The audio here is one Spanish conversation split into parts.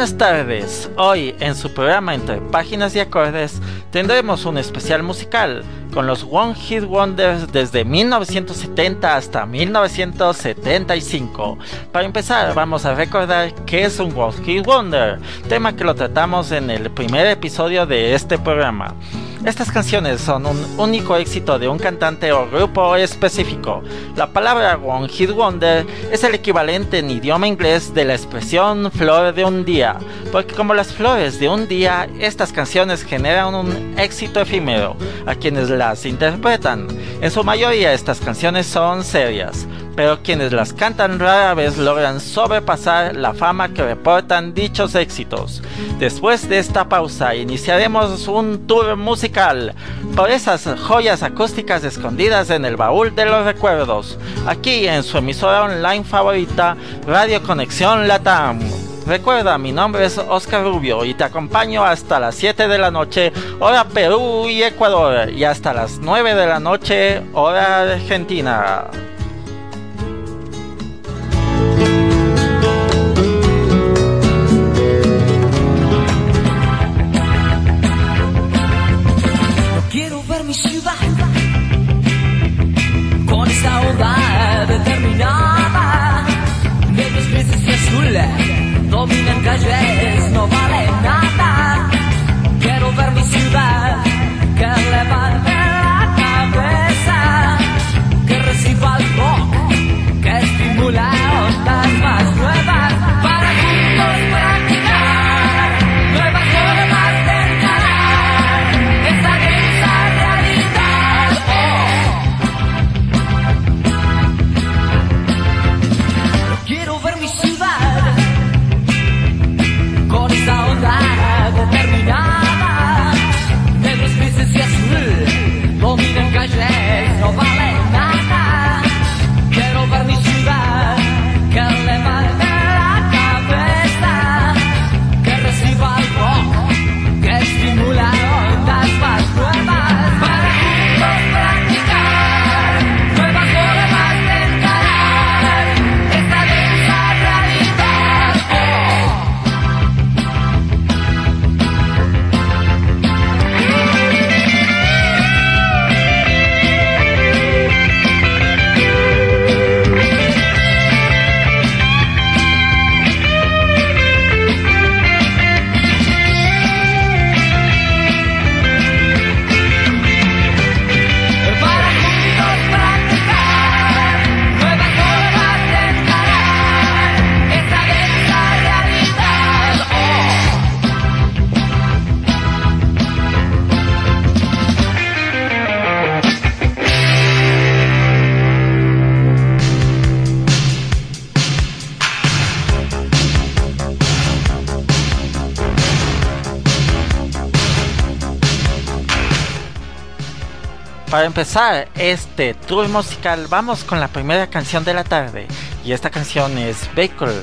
Buenas tardes, hoy en su programa Entre Páginas y Acordes tendremos un especial musical con los One Hit Wonders desde 1970 hasta 1975. Para empezar vamos a recordar qué es un One Hit Wonder, tema que lo tratamos en el primer episodio de este programa. Estas canciones son un único éxito de un cantante o grupo específico. La palabra One Hit Wonder es el equivalente en idioma inglés de la expresión flor de un día, porque como las flores de un día, estas canciones generan un éxito efímero a quienes las interpretan. En su mayoría estas canciones son serias, pero quienes las cantan rara vez logran sobrepasar la fama que reportan dichos éxitos. Después de esta pausa iniciaremos un tour musical por esas joyas acústicas escondidas en el baúl de los recuerdos, aquí en su emisora online favorita Radio Conexión Latam. Recuerda, mi nombre es Oscar Rubio y te acompaño hasta las 7 de la noche, hora Perú y Ecuador, y hasta las 9 de la noche, hora Argentina. Mi ciudad con esta onda determinada de mis grises y azules dominan calles, no vale nada. Quiero ver mi ciudad Para empezar este tour musical vamos con la primera canción de la tarde y esta canción es Vehicle.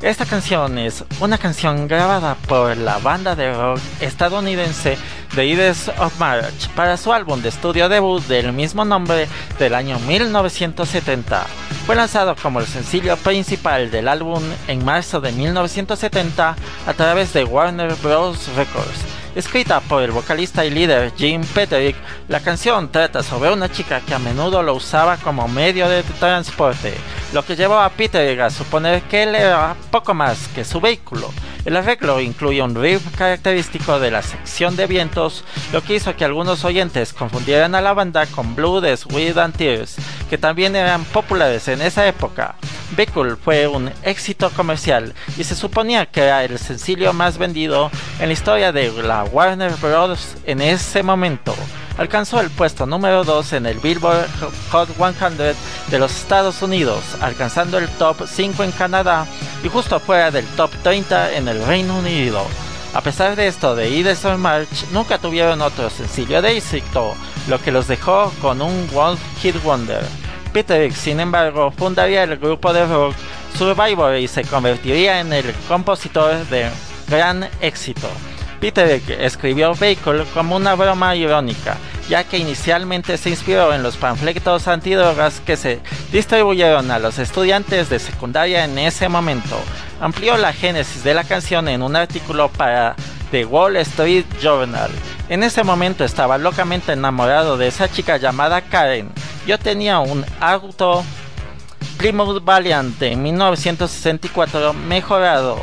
Esta canción es una canción grabada por la banda de rock estadounidense The Ides of March para su álbum de estudio debut del mismo nombre del año 1970. Fue lanzado como el sencillo principal del álbum en marzo de 1970 a través de Warner Bros. Records. Escrita por el vocalista y líder Jim Peterick, la canción trata sobre una chica que a menudo lo usaba como medio de transporte, lo que llevó a Peterick a suponer que él era poco más que su vehículo. El arreglo incluye un riff característico de la sección de vientos, lo que hizo que algunos oyentes confundieran a la banda con Blue de Sweet Tears, que también eran populares en esa época. Vehicle fue un éxito comercial y se suponía que era el sencillo más vendido en la historia de la Warner Bros. en ese momento. Alcanzó el puesto número 2 en el Billboard Hot 100 de los Estados Unidos, alcanzando el top 5 en Canadá y justo fuera del top 30 en el Reino Unido. A pesar de esto, The Ides of March nunca tuvieron otro sencillo de éxito, lo que los dejó con un One Hit Wonder. Peter, sin embargo, fundaría el grupo de rock Survivor y se convertiría en el compositor de gran éxito. Peter escribió Vehicle como una broma irónica, ya que inicialmente se inspiró en los panfletos antidrogas que se distribuyeron a los estudiantes de secundaria en ese momento. amplió la génesis de la canción en un artículo para The Wall Street Journal. En ese momento estaba locamente enamorado de esa chica llamada Karen. Yo tenía un auto Plymouth Valiant de 1964 mejorado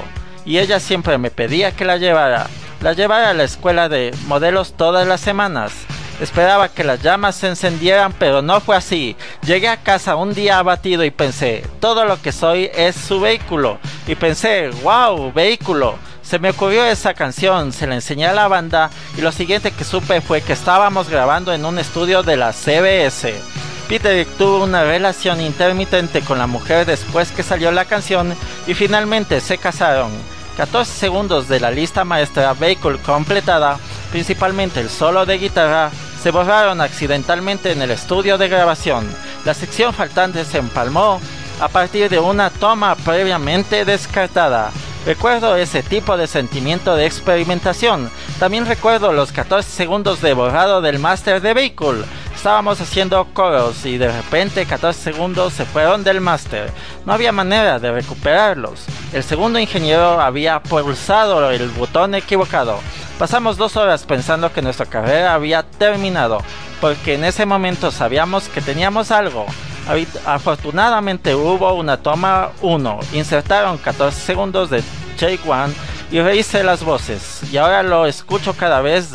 y ella siempre me pedía que la llevara. La llevara a la escuela de modelos todas las semanas. Esperaba que las llamas se encendieran, pero no fue así. Llegué a casa un día abatido y pensé, todo lo que soy es su vehículo. Y pensé, wow, vehículo. Se me ocurrió esa canción, se la enseñé a la banda y lo siguiente que supe fue que estábamos grabando en un estudio de la CBS. Peter tuvo una relación intermitente con la mujer después que salió la canción y finalmente se casaron. 14 segundos de la lista maestra Vehicle completada, principalmente el solo de guitarra, se borraron accidentalmente en el estudio de grabación. La sección faltante se empalmó a partir de una toma previamente descartada. Recuerdo ese tipo de sentimiento de experimentación. También recuerdo los 14 segundos de borrado del máster de Vehicle. Estábamos haciendo coros y de repente 14 segundos se fueron del máster. No había manera de recuperarlos. El segundo ingeniero había pulsado el botón equivocado. Pasamos dos horas pensando que nuestra carrera había terminado, porque en ese momento sabíamos que teníamos algo. Afortunadamente hubo una toma 1, insertaron 14 segundos de Take One y rehice las voces. Y ahora lo escucho cada vez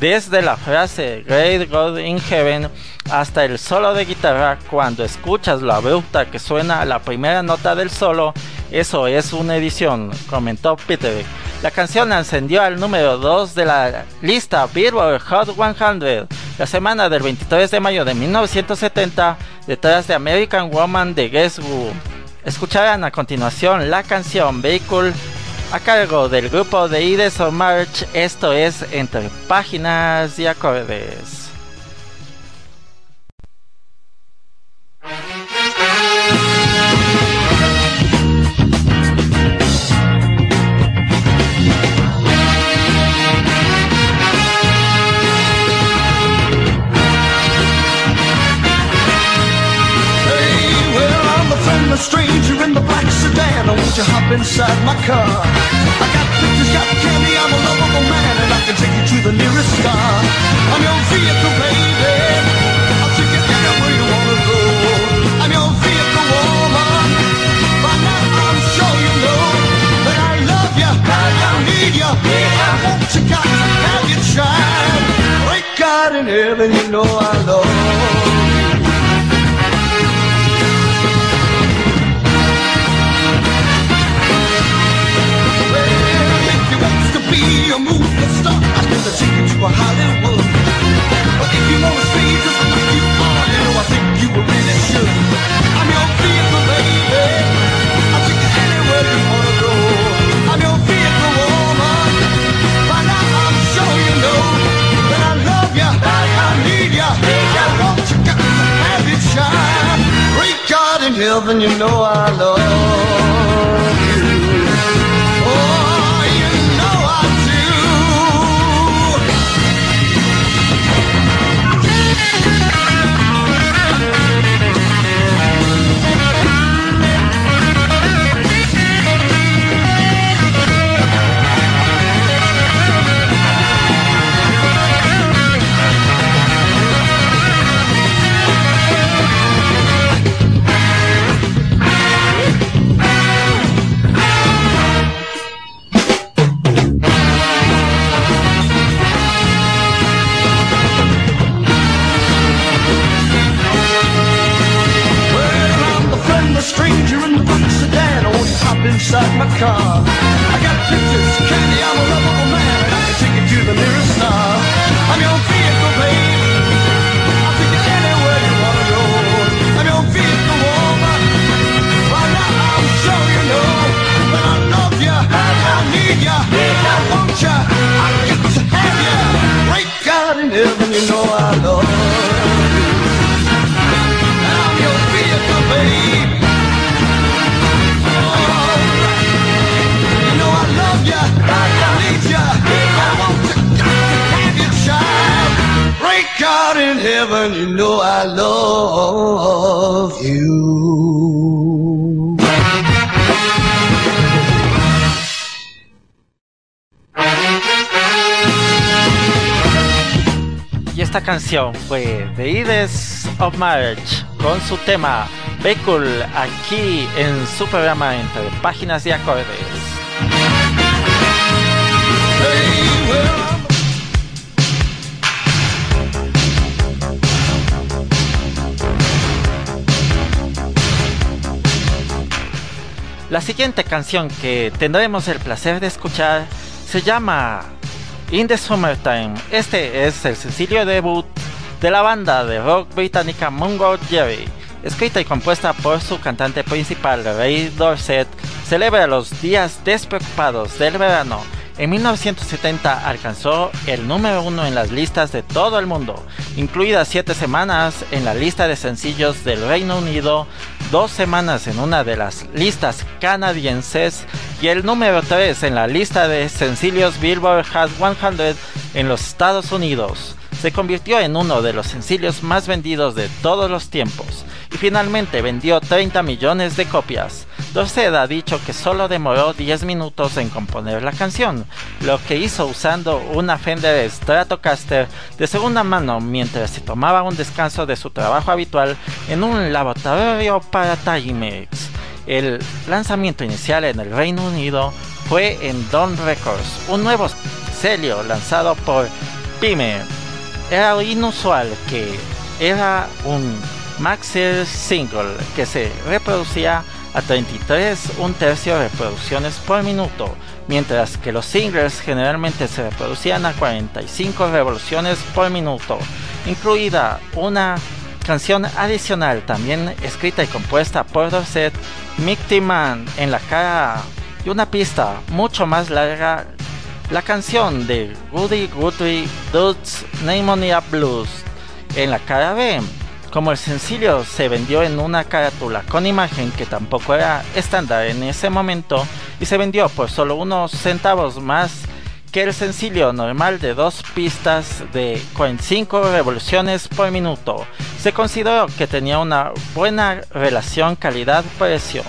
desde la frase Great God in Heaven hasta el solo de guitarra. Cuando escuchas la abrupta que suena la primera nota del solo, eso es una edición, comentó Peter. La canción ascendió al número 2 de la lista Billboard Hot 100 la semana del 23 de mayo de 1970 detrás de American Woman de Guess Who. Escucharán a continuación la canción Vehicle a cargo del grupo de Ides of March. Esto es Entre Páginas y Acordes. Sedan. Won't you hop inside my car? I got pictures, got candy, I'm a lovable man, and I can take you to the nearest star. I'm your vehicle, baby. I'll take you anywhere you wanna go. I'm your vehicle, woman. By now I'm sure you know that I love you, that I need you. I want you, to have your child. Great God in heaven, you know I love a Hollywood. But if you wanna stay just like you are, you know I think you really should. I'm your vehicle, baby. I'll take you anywhere you wanna go. I'm your vehicle, woman. By now I'm sure you know that I love you, I need you, I want you, got to have it shine. Great God in heaven, you know Y esta canción fue The Ides of Marriage con su tema Vehicle aquí en su programa entre páginas y acordes. La siguiente canción que tendremos el placer de escuchar se llama In the Summertime. Este es el sencillo debut de la banda de rock británica Mungo Jerry. Escrita y compuesta por su cantante principal Ray Dorset, celebra los días despreocupados del verano. En 1970 alcanzó el número uno en las listas de todo el mundo, incluidas siete semanas en la lista de sencillos del Reino Unido, dos semanas en una de las listas canadienses y el número 3 en la lista de sencillos Billboard Hot 100 en los Estados Unidos. Se convirtió en uno de los sencillos más vendidos de todos los tiempos y finalmente vendió 30 millones de copias. Dorset ha dicho que solo demoró 10 minutos en componer la canción, lo que hizo usando una Fender Stratocaster de segunda mano mientras se tomaba un descanso de su trabajo habitual en un laboratorio para Timex. El lanzamiento inicial en el Reino Unido fue en Dawn Records, un nuevo sello lanzado por Pyme. Era inusual que era un maxi single que se reproducía a 33 un tercio reproducciones por minuto, mientras que los singles generalmente se reproducían a 45 revoluciones por minuto, incluida una canción adicional también escrita y compuesta por Dorset, Mighty Man en la cara y una pista mucho más larga, la canción de Woody Guthrie Dudes Pneumonia Blues en la cara B. Como el sencillo se vendió en una carátula con imagen que tampoco era estándar en ese momento y se vendió por solo unos centavos más que el sencillo normal de dos pistas de 45 revoluciones por minuto, se consideró que tenía una buena relación calidad-precio.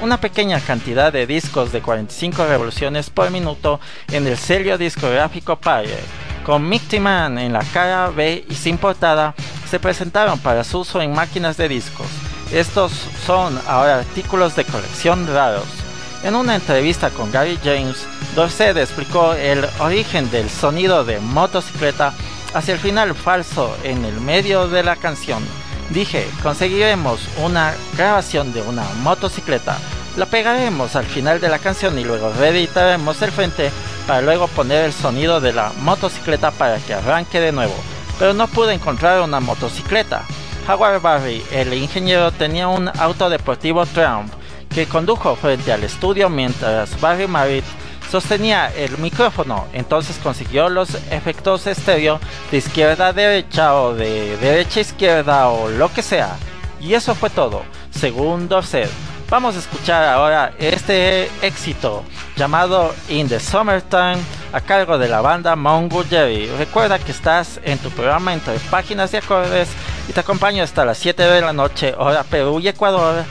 Una pequeña cantidad de discos de 45 revoluciones por minuto en el sello discográfico Pyre, con Mighty Man en la cara B y sin portada, se presentaron para su uso en máquinas de discos. Estos son ahora artículos de colección raros. En una entrevista con Gary James, Dorset explicó el origen del sonido de motocicleta hacia el final falso en el medio de la canción. Dije, conseguiremos una grabación de una motocicleta, la pegaremos al final de la canción y luego reeditaremos el frente para luego poner el sonido de la motocicleta para que arranque de nuevo. Pero no pude encontrar una motocicleta. Howard Barry, el ingeniero, tenía un auto deportivo Triumph que condujo frente al estudio mientras Barry Merritt sostenía el micrófono, entonces consiguió los efectos estéreo de izquierda a derecha o de derecha a izquierda o lo que sea. Y eso fue todo, según Dorset. Vamos a escuchar ahora este éxito llamado In the Summertime a cargo de la banda Mongo Jerry. Recuerda que estás en tu programa entre páginas y acordes y te acompaño hasta las 7 de la noche hora Perú y Ecuador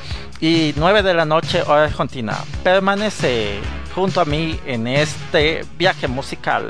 y 9 de la noche hora Argentina. Permanece junto a mí en este viaje musical.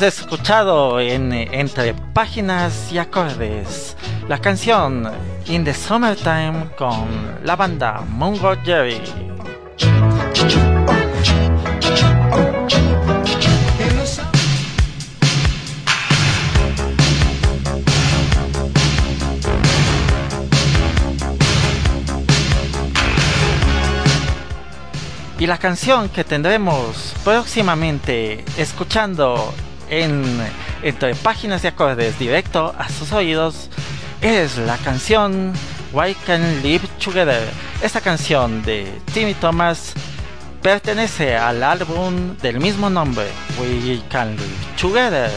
Hemos escuchado en Entre Páginas y Acordes la canción In the Summertime con la banda Mungo Jerry. Y la canción que tendremos próximamente escuchando en entre páginas de acordes directo a sus oídos es la canción Why Can Live Together. Esta canción de Timmy Thomas pertenece al álbum del mismo nombre, We Can Live Together.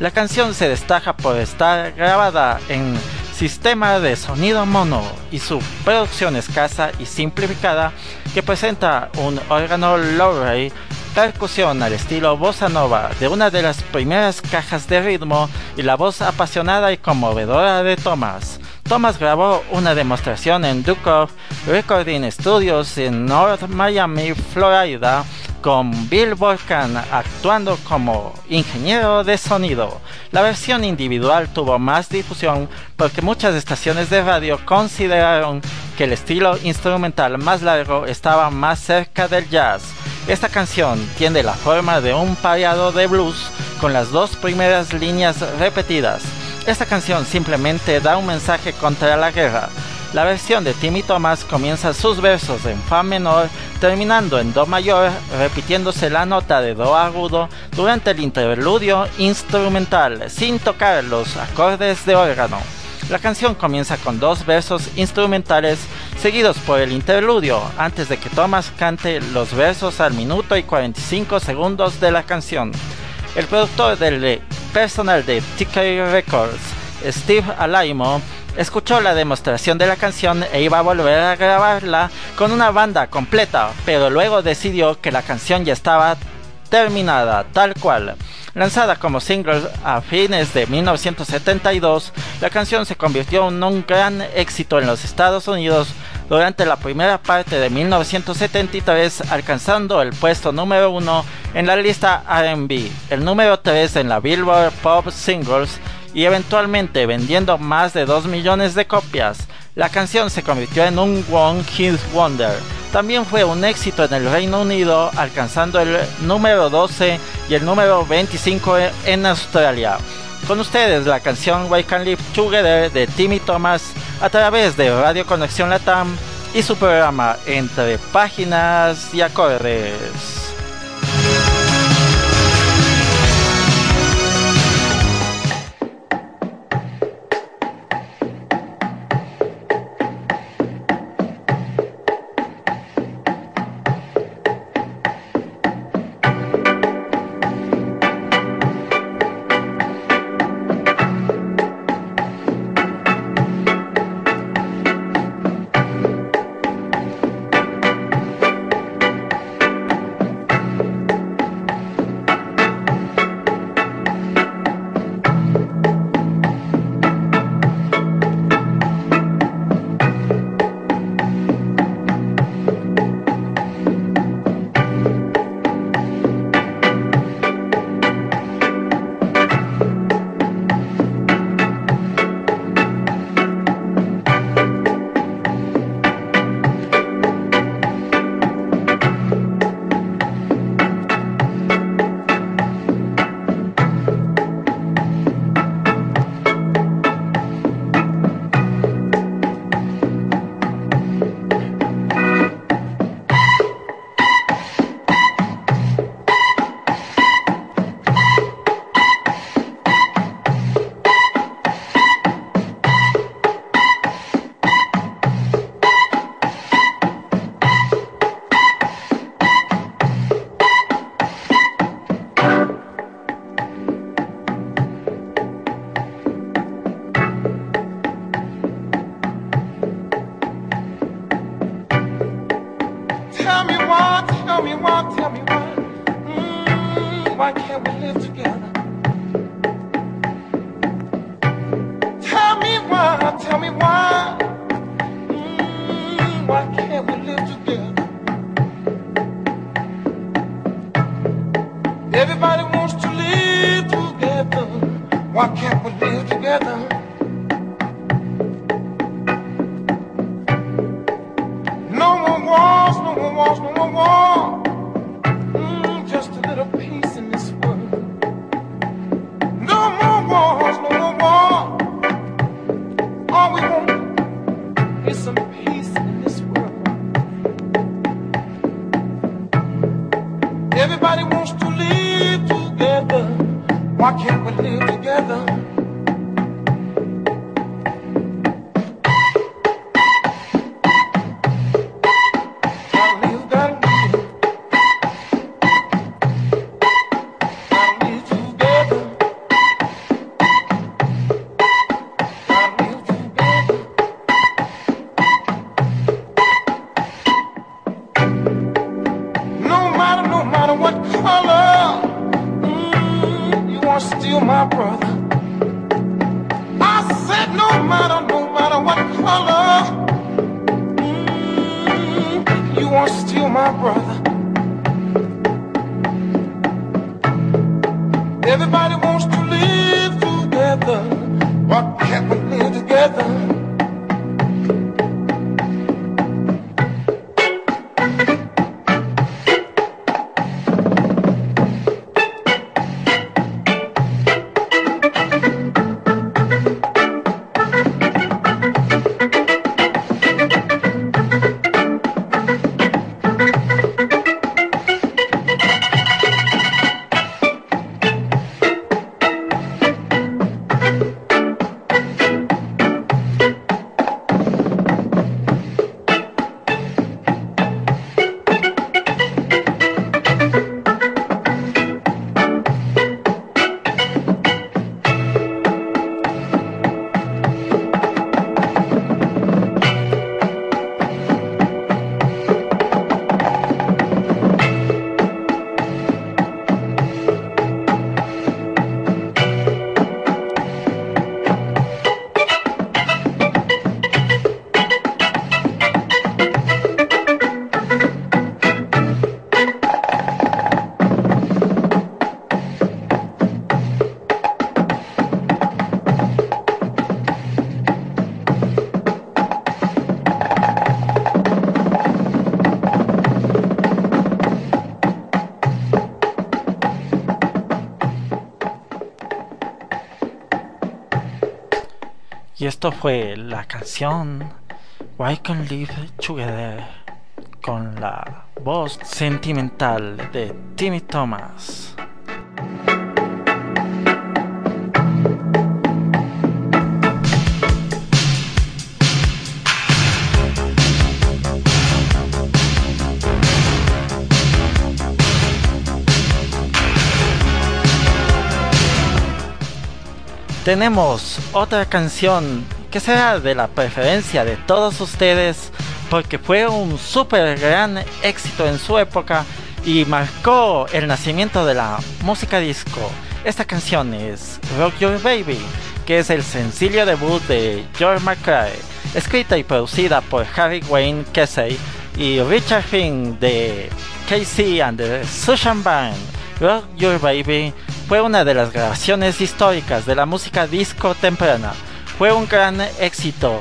La canción se destaca por estar grabada en sistema de sonido mono y su producción escasa y simplificada que presenta un órgano Lowry, percusión al estilo bossa nova de una de las primeras cajas de ritmo y la voz apasionada y conmovedora de Thomas. Thomas grabó una demostración en Duke Recording Studios en North Miami, Florida, con Bill Volcan actuando como ingeniero de sonido. La versión individual tuvo más difusión porque muchas estaciones de radio consideraron que el estilo instrumental más largo estaba más cerca del jazz. Esta canción tiene la forma de un pareado de blues con las dos primeras líneas repetidas. Esta canción simplemente da un mensaje contra la guerra. La versión de Timmy Thomas comienza sus versos en Fa menor, terminando en Do mayor, repitiéndose la nota de Do agudo durante el interludio instrumental, sin tocar los acordes de órgano. La canción comienza con dos versos instrumentales seguidos por el interludio antes de que Thomas cante los versos al minuto y 45 segundos de la canción. El productor del personal de TK Records, Steve Alaimo, escuchó la demostración de la canción e iba a volver a grabarla con una banda completa, pero luego decidió que la canción ya estaba terminada, tal cual. Lanzada como single a fines de 1972, la canción se convirtió en un gran éxito en los Estados Unidos durante la primera parte de 1973, alcanzando el puesto número 1 en la lista RB, el número 3 en la Billboard Pop Singles y eventualmente vendiendo más de 2 millones de copias. La canción se convirtió en un One Hit Wonder. También fue un éxito en el Reino Unido, alcanzando el número 12 y el número 25 en Australia. Con ustedes la canción We Can Live Together de Timmy Thomas a través de Radio Conexión Latam y su programa Entre Páginas y Acordes. Everybody wants to live together. Why can't we live together? Fue la canción Why Can Live Together con la voz sentimental de Timmy Thomas. tenemos otra canción que será de la preferencia de todos ustedes porque fue un super gran éxito en su época y marcó el nacimiento de la música disco. Esta canción es Rock Your Baby, que es el sencillo debut de George McCrae, escrita y producida por Harry Wayne Casey y Richard Finn de KC and the Sushan Band. Rock Your Baby fue una de las grabaciones históricas de la música disco temprana. Fue un gran éxito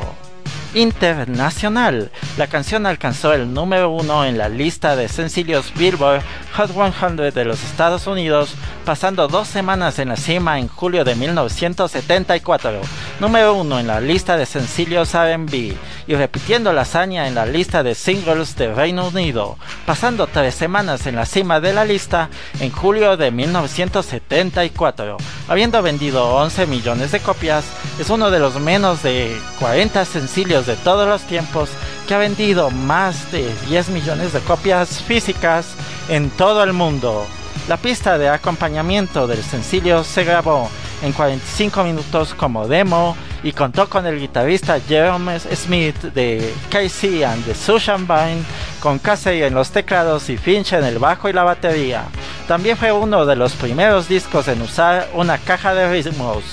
internacional. La canción alcanzó el número uno en la lista de sencillos Billboard Hot 100 de los Estados Unidos, pasando dos semanas en la cima en julio de 1974, número uno en la lista de sencillos RB y repitiendo la hazaña en la lista de singles de Reino Unido, pasando tres semanas en la cima de la lista en julio de 1974. Habiendo vendido 11 millones de copias, es uno de los menos de 40 sencillos de todos los tiempos que ha vendido más de 10 millones de copias físicas en todo el mundo. La pista de acompañamiento del sencillo se grabó en 45 minutos como demo y contó con el guitarrista Jerome Smith de KC and the Sushan Band, con Casey en los teclados y Finch en el bajo y la batería. También fue uno de los primeros discos en usar una caja de ritmos.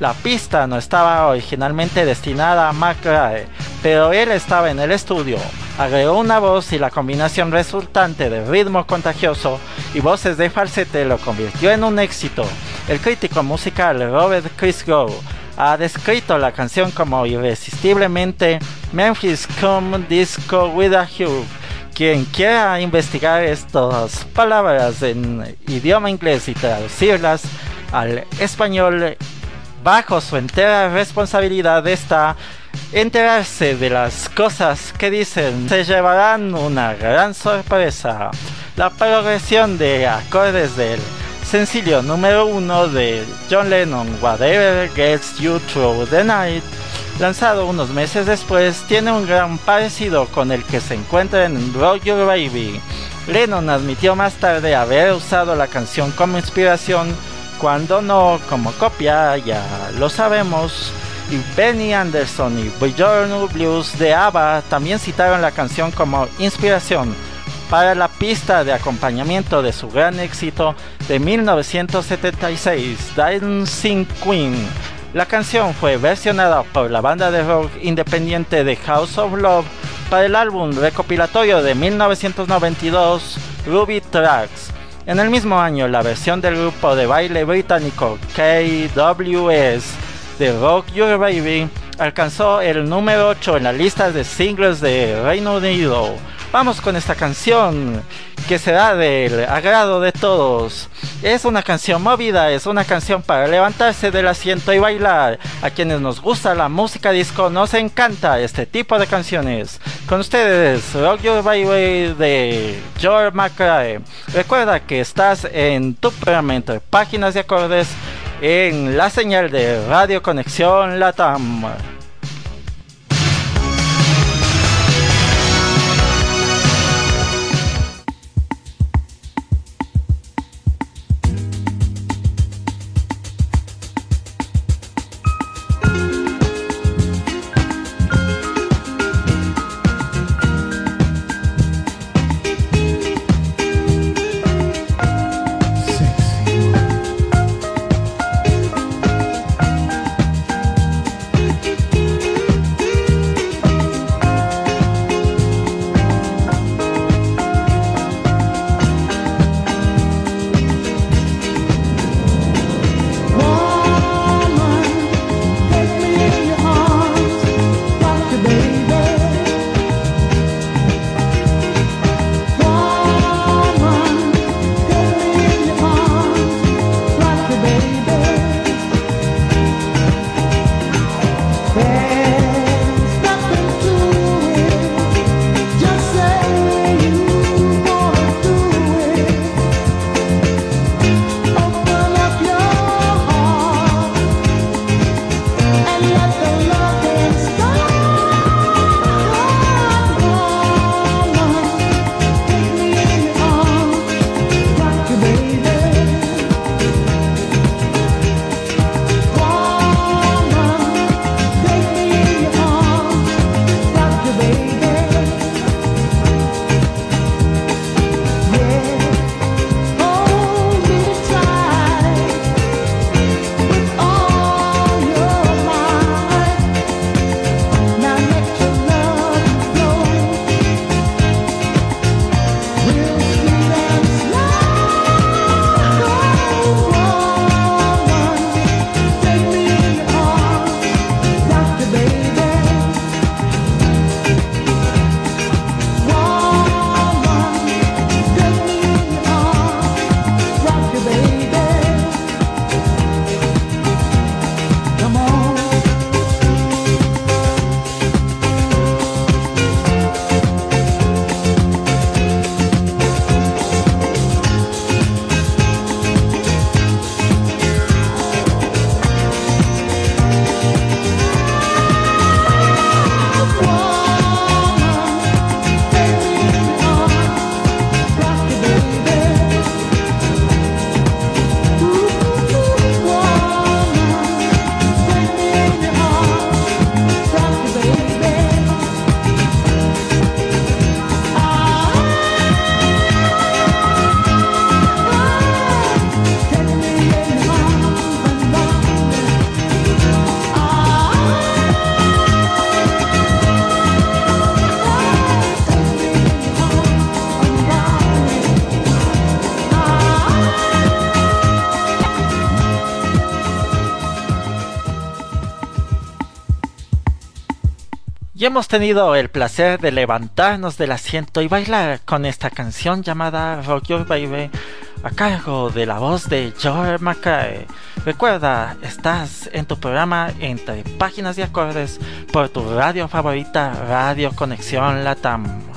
La pista no estaba originalmente destinada a McRae, pero él estaba en el estudio. Agregó una voz y la combinación resultante de ritmo contagioso y voces de falsete lo convirtió en un éxito. El crítico musical Robert Christgau ha descrito la canción como irresistiblemente Memphis Come Disco with a Hue. Quien quiera investigar estas palabras en idioma inglés y traducirlas al español bajo su entera responsabilidad está enterarse de las cosas que dicen se llevarán una gran sorpresa. La progresión de acordes del sencillo número uno de John Lennon, Whatever Gets You Through the Night, lanzado unos meses después, tiene un gran parecido con el que se encuentra en Rock Your Baby. Lennon admitió más tarde haber usado la canción como inspiración, cuando no como copia, ya lo sabemos. Y Benny Anderson y Bjorn Blues de ABBA también citaron la canción como inspiración para la pista de acompañamiento de su gran éxito de 1976, Dancing Queen. La canción fue versionada por la banda de rock independiente de House of Love para el álbum recopilatorio de 1992, Ruby Tracks. En el mismo año, la versión del grupo de baile británico KWS de Rock Your Baby alcanzó el número 8 en la lista de singles de Reino Unido. Vamos con esta canción que será del agrado de todos. Es una canción movida, es una canción para levantarse del asiento y bailar. A quienes nos gusta la música disco nos encanta este tipo de canciones. Con ustedes, Rock Your Baby de George McRae. Recuerda que estás en tu programa entre páginas de acordes en la señal de Radio Conexión Latam. Y hemos tenido el placer de levantarnos del asiento y bailar con esta canción llamada Rock Your Baby a cargo de la voz de George McCrae. Recuerda, estás en tu programa entre páginas y acordes por tu radio favorita Radio Conexión Latam.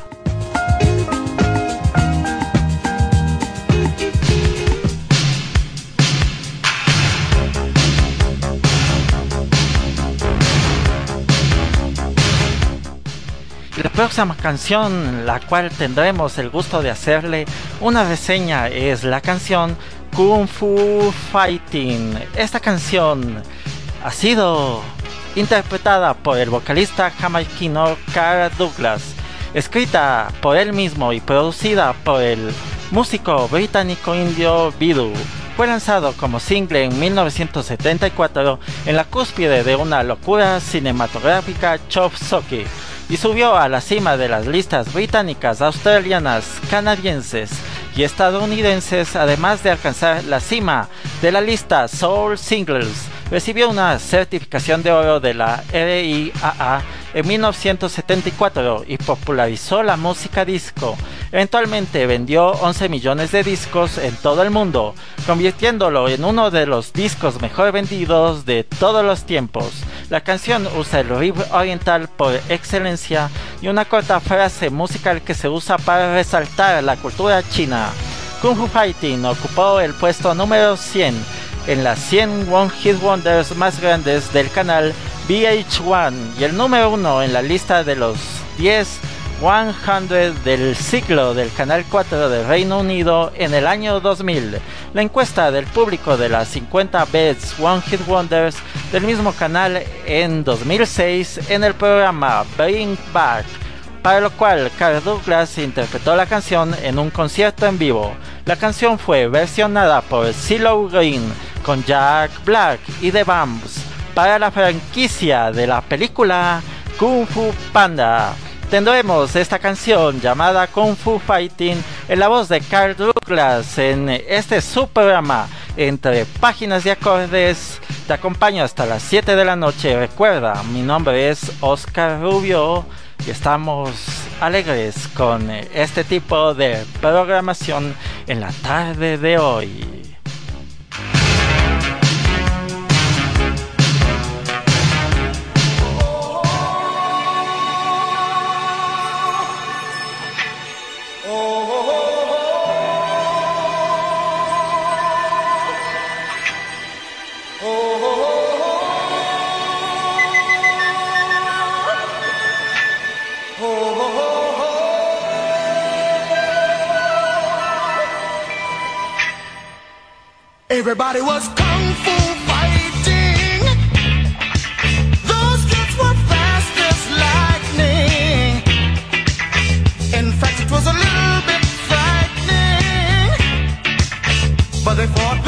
Próxima canción, la cual tendremos el gusto de hacerle una reseña, es la canción Kung Fu Fighting. Esta canción ha sido interpretada por el vocalista jamaiquino Carl Douglas, escrita por él mismo y producida por el músico británico indio Bidu. Fue lanzado como single en 1974 en la cúspide de una locura cinematográfica Chop y subió a la cima de las listas británicas, australianas, canadienses y estadounidenses, además de alcanzar la cima de la lista Soul Singles. Recibió una certificación de oro de la RIAA en 1974 y popularizó la música disco. Eventualmente vendió 11 millones de discos en todo el mundo, convirtiéndolo en uno de los discos mejor vendidos de todos los tiempos. La canción usa el riff oriental por excelencia y una corta frase musical que se usa para resaltar la cultura china. Kung Fu Fighting ocupó el puesto número 100 en las 100 One Hit Wonders más grandes del canal VH1 y el número 1 en la lista de los 10 100 del ciclo del Canal 4 del Reino Unido en el año 2000. La encuesta del público de las 50 Best One Hit Wonders del mismo canal en 2006 en el programa Bring Back, para lo cual Carl Douglas interpretó la canción en un concierto en vivo. La canción fue versionada por CeeLo Green con Jack Black y The Bumps para la franquicia de la película Kung Fu Panda tendremos esta canción llamada Kung Fu Fighting en la voz de Carl Douglas en este su programa entre páginas y acordes. Te acompaño hasta las 7 de la noche. Recuerda, mi nombre es Oscar Rubio y estamos alegres con este tipo de programación en la tarde de hoy. Everybody was kung fu fighting. Those kids were fast as lightning. In fact, it was a little bit frightening. But they fought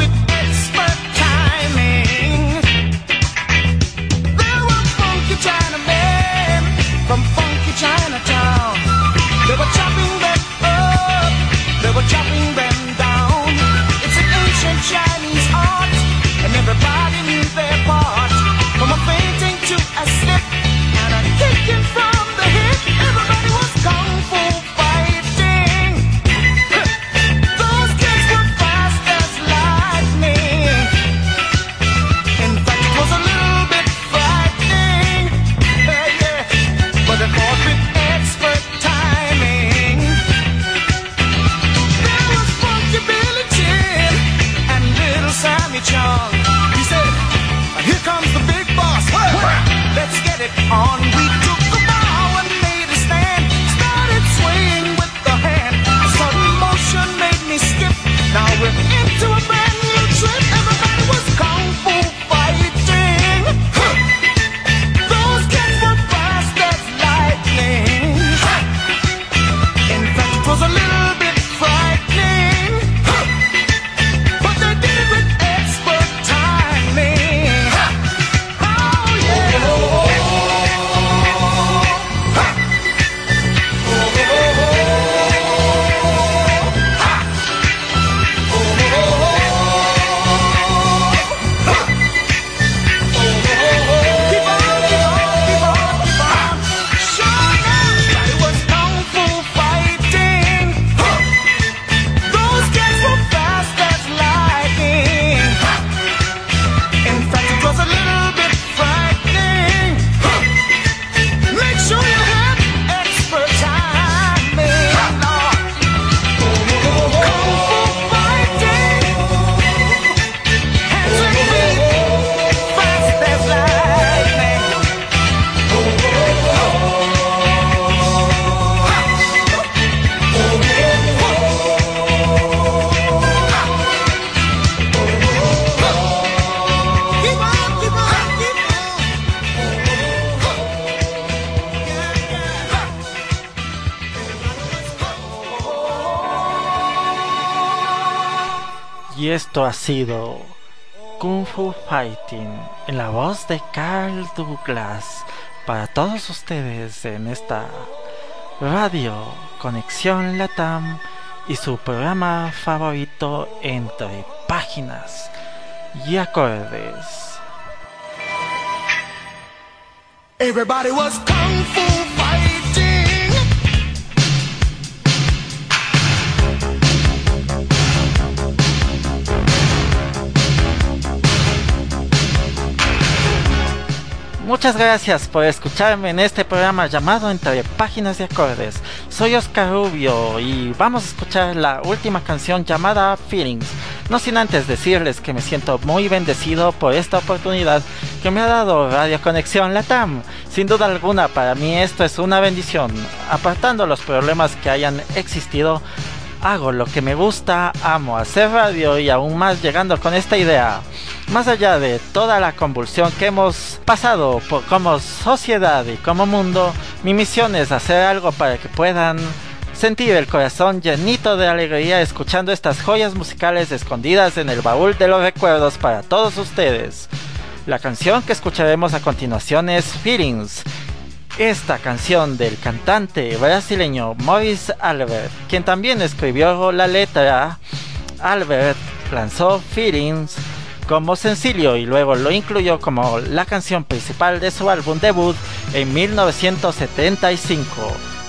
sido Kung Fu Fighting en la voz de Carl Douglas para todos ustedes en esta radio Conexión Latam y su programa favorito entre páginas y acordes. Everybody was kung fu fighting. Muchas gracias por escucharme en este programa llamado Entre Páginas de Acordes. Soy Oscar Rubio y vamos a escuchar la última canción llamada Feelings. No sin antes decirles que me siento muy bendecido por esta oportunidad que me ha dado Radio Conexión Latam. Sin duda alguna, para mí esto es una bendición. Apartando los problemas que hayan existido, hago lo que me gusta, amo hacer radio y aún más llegando con esta idea. Más allá de toda la convulsión que hemos pasado por como sociedad y como mundo, mi misión es hacer algo para que puedan sentir el corazón llenito de alegría escuchando estas joyas musicales escondidas en el baúl de los recuerdos para todos ustedes. La canción que escucharemos a continuación es Feelings. Esta canción del cantante brasileño Maurice Albert, quien también escribió la letra, Albert lanzó Feelings como sencillo y luego lo incluyó como la canción principal de su álbum debut en 1975.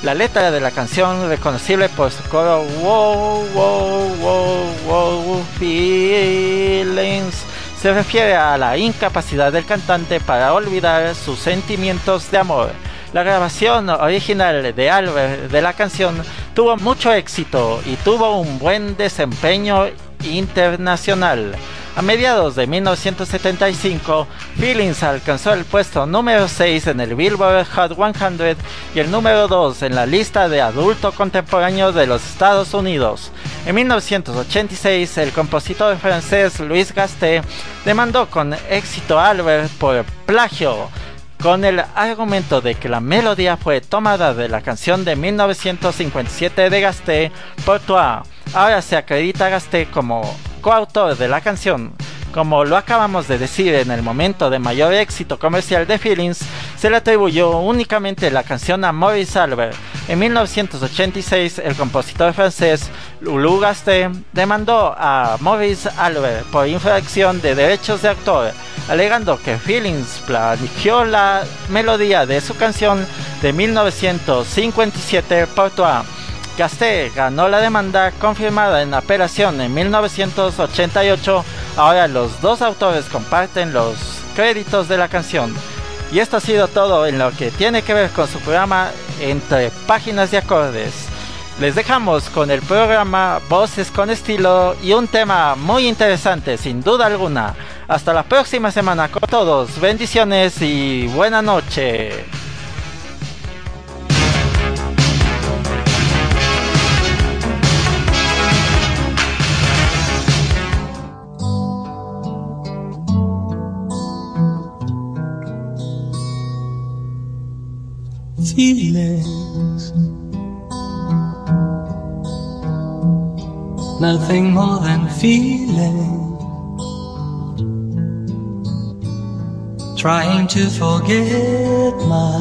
La letra de la canción, reconocible por su coro Wow, wow, wow, wow, feelings, se refiere a la incapacidad del cantante para olvidar sus sentimientos de amor. La grabación original de Albert de la canción tuvo mucho éxito y tuvo un buen desempeño internacional. A mediados de 1975, Feelings alcanzó el puesto número 6 en el Billboard Hot 100 y el número 2 en la lista de adulto contemporáneo de los Estados Unidos. En 1986, el compositor francés Louis Gasté demandó con éxito a Albert por plagio con el argumento de que la melodía fue tomada de la canción de 1957 de Gasté por Toi. Ahora se acredita a Gasté como coautor de la canción. Como lo acabamos de decir en el momento de mayor éxito comercial de Feelings, se le atribuyó únicamente la canción a Maurice Albert. En 1986, el compositor francés Lulu Gasté demandó a Maurice Albert por infracción de derechos de autor, alegando que Feelings plagió la melodía de su canción de 1957 por Toi. Gasté ganó la demanda confirmada en apelación en 1988. Ahora los dos autores comparten los créditos de la canción. Y esto ha sido todo en lo que tiene que ver con su programa entre páginas de acordes. Les dejamos con el programa Voces con estilo y un tema muy interesante sin duda alguna. Hasta la próxima semana con todos. Bendiciones y buena noche. Feelings. Nothing more than feeling. Trying to forget my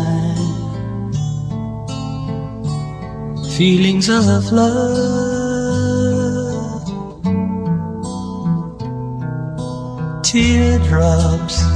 feelings of love. Teardrops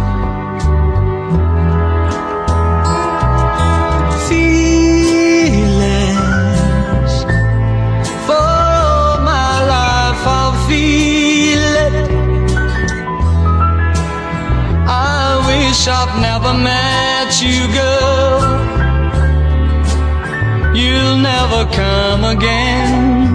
I've never met you, girl. You'll never come again.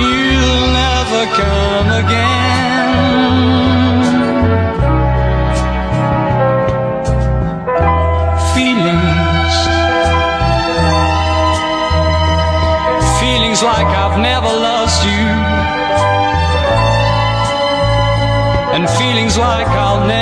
You'll never come again. feelings. Feelings like I've never lost you. And feelings like I'll never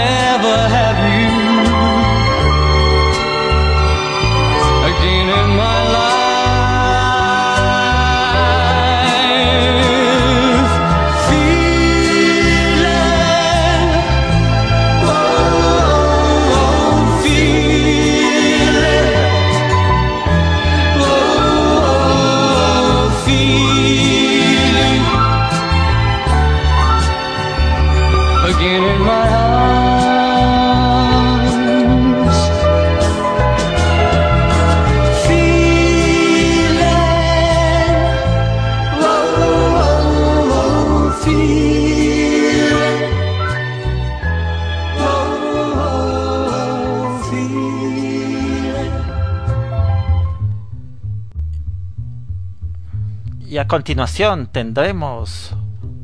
continuación tendremos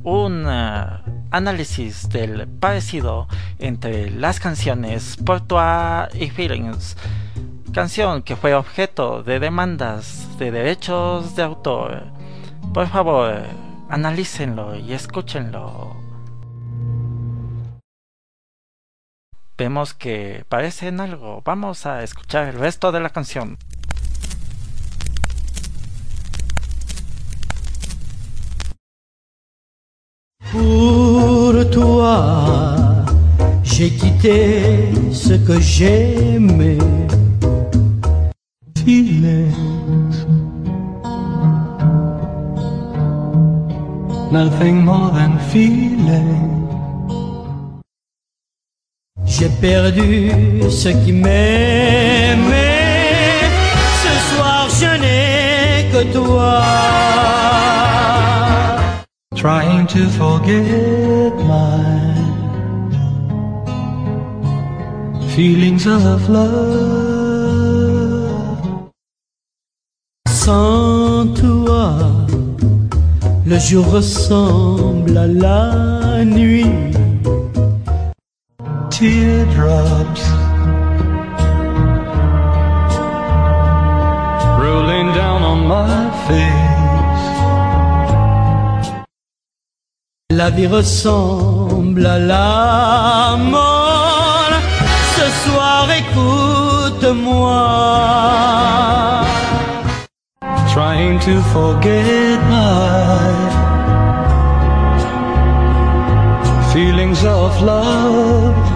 un eh, análisis del parecido entre las canciones Portua y Feelings, canción que fue objeto de demandas de derechos de autor. Por favor, analícenlo y escúchenlo. Vemos que parecen algo. Vamos a escuchar el resto de la canción. Pour toi, j'ai quitté ce que j'aimais. Nothing more than feeling. J'ai perdu ce qui m'aimait. Ce soir, je n'ai que toi. Trying to forget my feelings of love. Sans toi, le jour ressemble à la nuit. Teardrops rolling down on my face. La vie ressemble à la mort. Ce soir, écoute-moi. Trying to forget my feelings of love.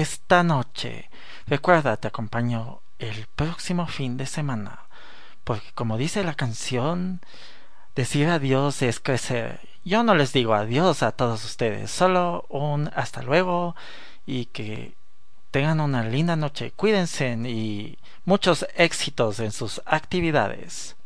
Esta noche. Recuerda, te acompaño el próximo fin de semana. Porque como dice la canción, decir adiós es crecer. Yo no les digo adiós a todos ustedes, solo un hasta luego y que tengan una linda noche. Cuídense y muchos éxitos en sus actividades.